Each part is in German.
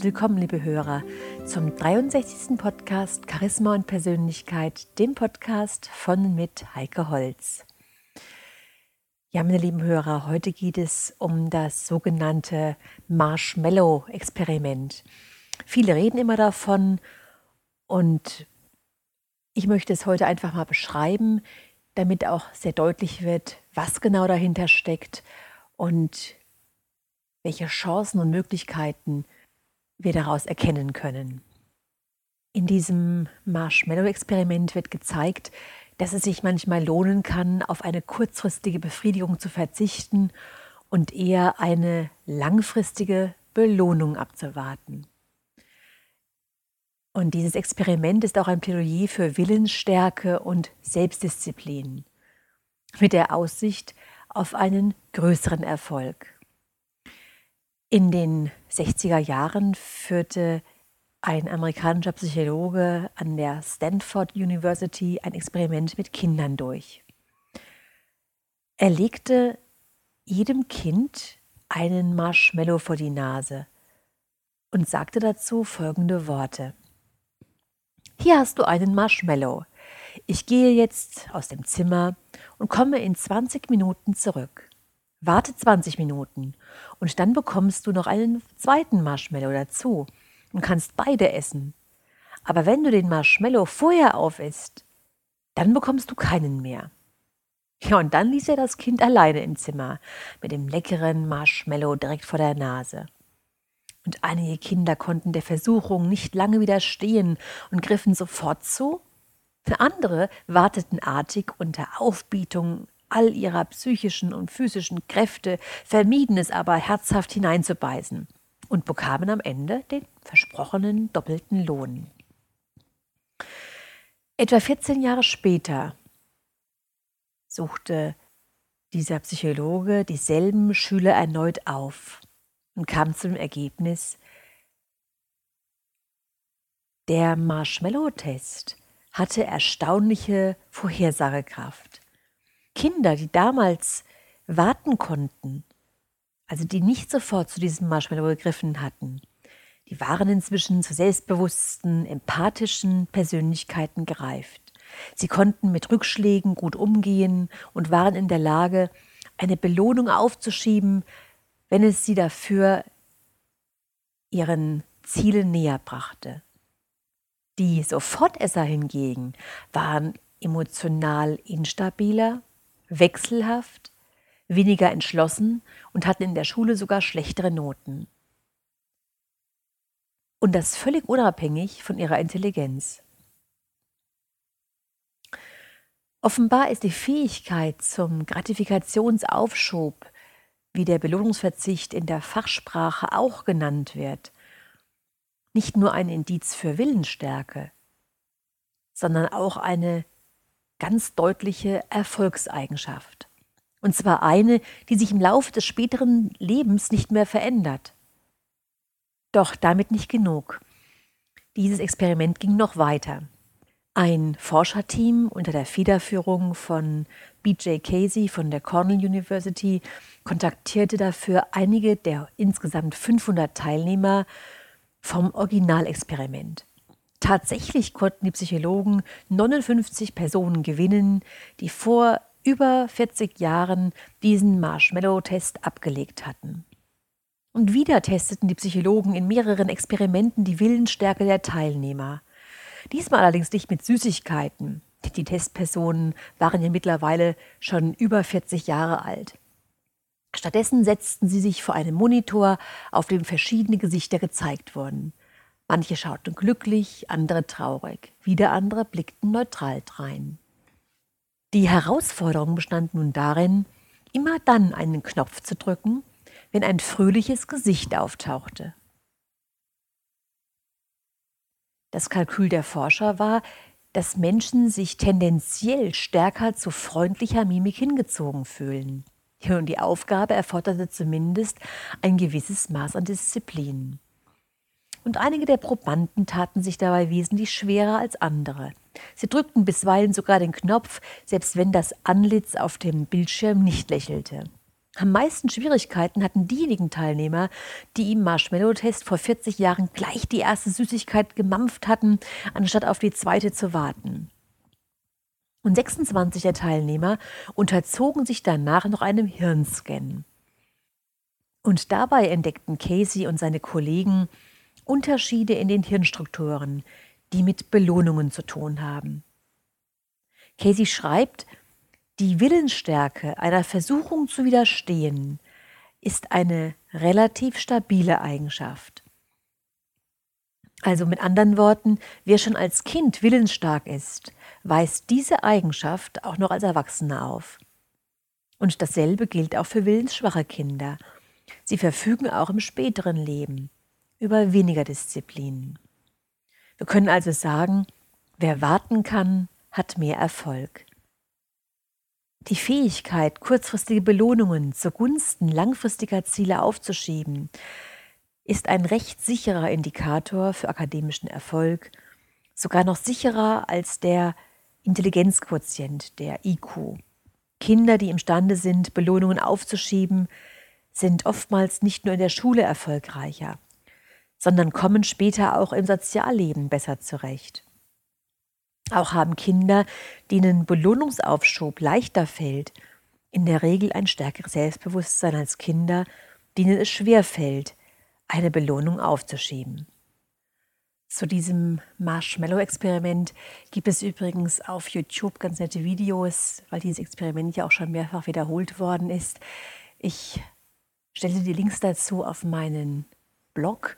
Herzlich willkommen, liebe Hörer, zum 63. Podcast Charisma und Persönlichkeit, dem Podcast von mit Heike Holz. Ja, meine lieben Hörer, heute geht es um das sogenannte Marshmallow-Experiment. Viele reden immer davon und ich möchte es heute einfach mal beschreiben, damit auch sehr deutlich wird, was genau dahinter steckt und welche Chancen und Möglichkeiten wir daraus erkennen können. In diesem Marshmallow-Experiment wird gezeigt, dass es sich manchmal lohnen kann, auf eine kurzfristige Befriedigung zu verzichten und eher eine langfristige Belohnung abzuwarten. Und dieses Experiment ist auch ein Plädoyer für Willensstärke und Selbstdisziplin mit der Aussicht auf einen größeren Erfolg. In den 60er Jahren führte ein amerikanischer Psychologe an der Stanford University ein Experiment mit Kindern durch. Er legte jedem Kind einen Marshmallow vor die Nase und sagte dazu folgende Worte. Hier hast du einen Marshmallow. Ich gehe jetzt aus dem Zimmer und komme in 20 Minuten zurück. Warte 20 Minuten und dann bekommst du noch einen zweiten Marshmallow dazu und kannst beide essen. Aber wenn du den Marshmallow vorher aufisst, dann bekommst du keinen mehr. Ja, und dann ließ er das Kind alleine im Zimmer mit dem leckeren Marshmallow direkt vor der Nase. Und einige Kinder konnten der Versuchung nicht lange widerstehen und griffen sofort zu. Andere warteten artig unter Aufbietung all ihrer psychischen und physischen Kräfte, vermieden es aber herzhaft hineinzubeißen und bekamen am Ende den versprochenen doppelten Lohn. Etwa 14 Jahre später suchte dieser Psychologe dieselben Schüler erneut auf und kam zum Ergebnis, der Marshmallow-Test hatte erstaunliche Vorhersagekraft. Kinder, die damals warten konnten, also die nicht sofort zu diesem Marshmallow gegriffen hatten, die waren inzwischen zu selbstbewussten, empathischen Persönlichkeiten gereift. Sie konnten mit Rückschlägen gut umgehen und waren in der Lage, eine Belohnung aufzuschieben, wenn es sie dafür ihren Zielen näher brachte. Die Sofortesser hingegen waren emotional instabiler wechselhaft, weniger entschlossen und hatten in der Schule sogar schlechtere Noten. Und das völlig unabhängig von ihrer Intelligenz. Offenbar ist die Fähigkeit zum Gratifikationsaufschub, wie der Belohnungsverzicht in der Fachsprache auch genannt wird, nicht nur ein Indiz für Willensstärke, sondern auch eine ganz deutliche Erfolgseigenschaft. Und zwar eine, die sich im Laufe des späteren Lebens nicht mehr verändert. Doch damit nicht genug. Dieses Experiment ging noch weiter. Ein Forscherteam unter der Federführung von BJ Casey von der Cornell University kontaktierte dafür einige der insgesamt 500 Teilnehmer vom Originalexperiment. Tatsächlich konnten die Psychologen 59 Personen gewinnen, die vor über 40 Jahren diesen Marshmallow-Test abgelegt hatten. Und wieder testeten die Psychologen in mehreren Experimenten die Willensstärke der Teilnehmer. Diesmal allerdings nicht mit Süßigkeiten. Die Testpersonen waren ja mittlerweile schon über 40 Jahre alt. Stattdessen setzten sie sich vor einem Monitor, auf dem verschiedene Gesichter gezeigt wurden. Manche schauten glücklich, andere traurig, wieder andere blickten neutral drein. Die Herausforderung bestand nun darin, immer dann einen Knopf zu drücken, wenn ein fröhliches Gesicht auftauchte. Das Kalkül der Forscher war, dass Menschen sich tendenziell stärker zu freundlicher Mimik hingezogen fühlen. Und die Aufgabe erforderte zumindest ein gewisses Maß an Disziplin und einige der Probanden taten sich dabei wesentlich schwerer als andere. Sie drückten bisweilen sogar den Knopf, selbst wenn das Antlitz auf dem Bildschirm nicht lächelte. Am meisten Schwierigkeiten hatten diejenigen Teilnehmer, die im Marshmallow-Test vor 40 Jahren gleich die erste Süßigkeit gemampft hatten, anstatt auf die zweite zu warten. Und 26 der Teilnehmer unterzogen sich danach noch einem Hirnscan. Und dabei entdeckten Casey und seine Kollegen Unterschiede in den Hirnstrukturen, die mit Belohnungen zu tun haben. Casey schreibt, die Willensstärke einer Versuchung zu widerstehen ist eine relativ stabile Eigenschaft. Also mit anderen Worten, wer schon als Kind willensstark ist, weist diese Eigenschaft auch noch als Erwachsener auf. Und dasselbe gilt auch für willensschwache Kinder. Sie verfügen auch im späteren Leben über weniger Disziplin. Wir können also sagen, wer warten kann, hat mehr Erfolg. Die Fähigkeit, kurzfristige Belohnungen zugunsten langfristiger Ziele aufzuschieben, ist ein recht sicherer Indikator für akademischen Erfolg, sogar noch sicherer als der Intelligenzquotient, der IQ. Kinder, die imstande sind, Belohnungen aufzuschieben, sind oftmals nicht nur in der Schule erfolgreicher, sondern kommen später auch im Sozialleben besser zurecht. Auch haben Kinder, denen Belohnungsaufschub leichter fällt, in der Regel ein stärkeres Selbstbewusstsein als Kinder, denen es schwer fällt, eine Belohnung aufzuschieben. Zu diesem Marshmallow-Experiment gibt es übrigens auf YouTube ganz nette Videos, weil dieses Experiment ja auch schon mehrfach wiederholt worden ist. Ich stelle die Links dazu auf meinen Blog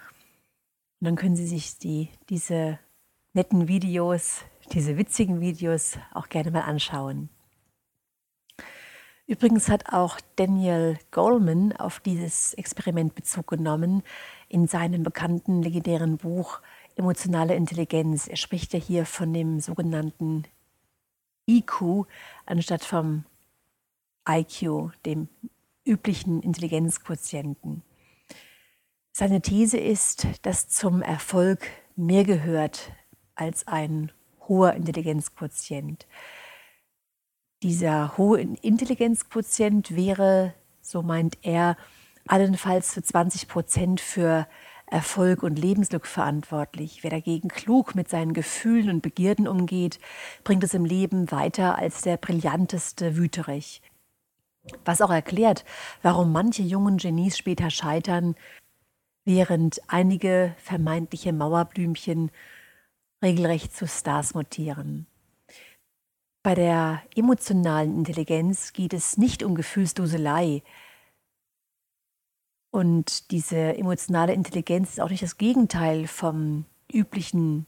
und dann können Sie sich die, diese netten Videos diese witzigen Videos auch gerne mal anschauen. Übrigens hat auch Daniel Goleman auf dieses Experiment Bezug genommen in seinem bekannten legendären Buch Emotionale Intelligenz. Er spricht ja hier von dem sogenannten IQ anstatt vom IQ, dem üblichen Intelligenzquotienten. Seine These ist, dass zum Erfolg mehr gehört als ein hoher Intelligenzquotient. Dieser hohe Intelligenzquotient wäre, so meint er, allenfalls für 20 Prozent für Erfolg und Lebensglück verantwortlich. Wer dagegen klug mit seinen Gefühlen und Begierden umgeht, bringt es im Leben weiter als der brillanteste Wüterich. Was auch erklärt, warum manche jungen Genies später scheitern, während einige vermeintliche Mauerblümchen regelrecht zu Stars mutieren. Bei der emotionalen Intelligenz geht es nicht um Gefühlsduselei. Und diese emotionale Intelligenz ist auch nicht das Gegenteil vom üblichen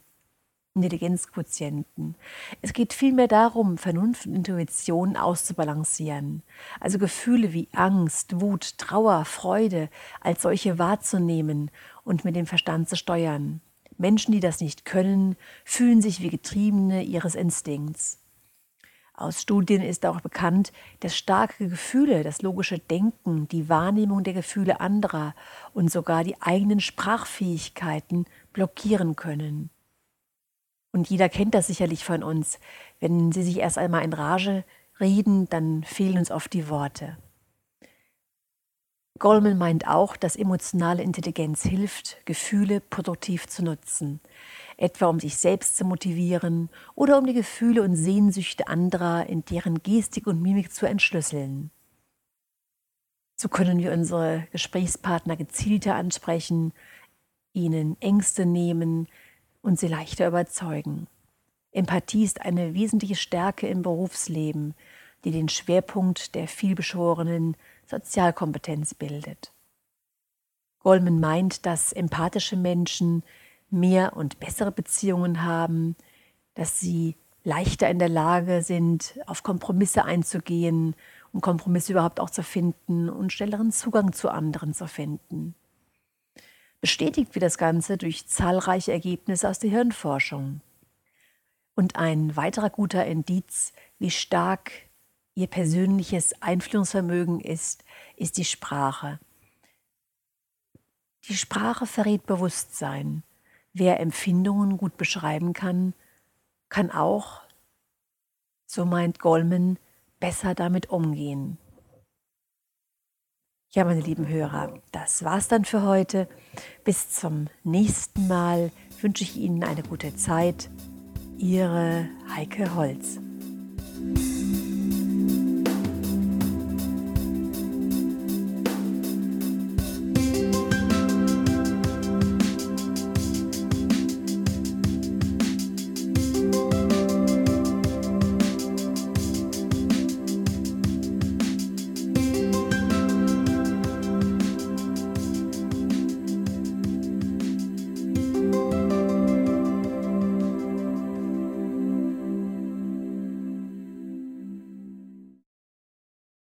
Intelligenzquotienten. Es geht vielmehr darum, Vernunft und Intuition auszubalancieren. Also Gefühle wie Angst, Wut, Trauer, Freude als solche wahrzunehmen und mit dem Verstand zu steuern. Menschen, die das nicht können, fühlen sich wie Getriebene ihres Instinkts. Aus Studien ist auch bekannt, dass starke Gefühle, das logische Denken, die Wahrnehmung der Gefühle anderer und sogar die eigenen Sprachfähigkeiten blockieren können. Und jeder kennt das sicherlich von uns. Wenn sie sich erst einmal in Rage reden, dann fehlen uns oft die Worte. Goldman meint auch, dass emotionale Intelligenz hilft, Gefühle produktiv zu nutzen, etwa um sich selbst zu motivieren oder um die Gefühle und Sehnsüchte anderer in deren Gestik und Mimik zu entschlüsseln. So können wir unsere Gesprächspartner gezielter ansprechen, ihnen Ängste nehmen und sie leichter überzeugen. Empathie ist eine wesentliche Stärke im Berufsleben, die den Schwerpunkt der vielbeschworenen Sozialkompetenz bildet. Goldman meint, dass empathische Menschen mehr und bessere Beziehungen haben, dass sie leichter in der Lage sind, auf Kompromisse einzugehen und Kompromisse überhaupt auch zu finden und schnelleren Zugang zu anderen zu finden. Bestätigt wird das Ganze durch zahlreiche Ergebnisse aus der Hirnforschung. Und ein weiterer guter Indiz, wie stark ihr persönliches Einflussvermögen ist, ist die Sprache. Die Sprache verrät Bewusstsein. Wer Empfindungen gut beschreiben kann, kann auch, so meint Goldman, besser damit umgehen. Ja, meine lieben Hörer, das war's dann für heute. Bis zum nächsten Mal wünsche ich Ihnen eine gute Zeit. Ihre Heike Holz.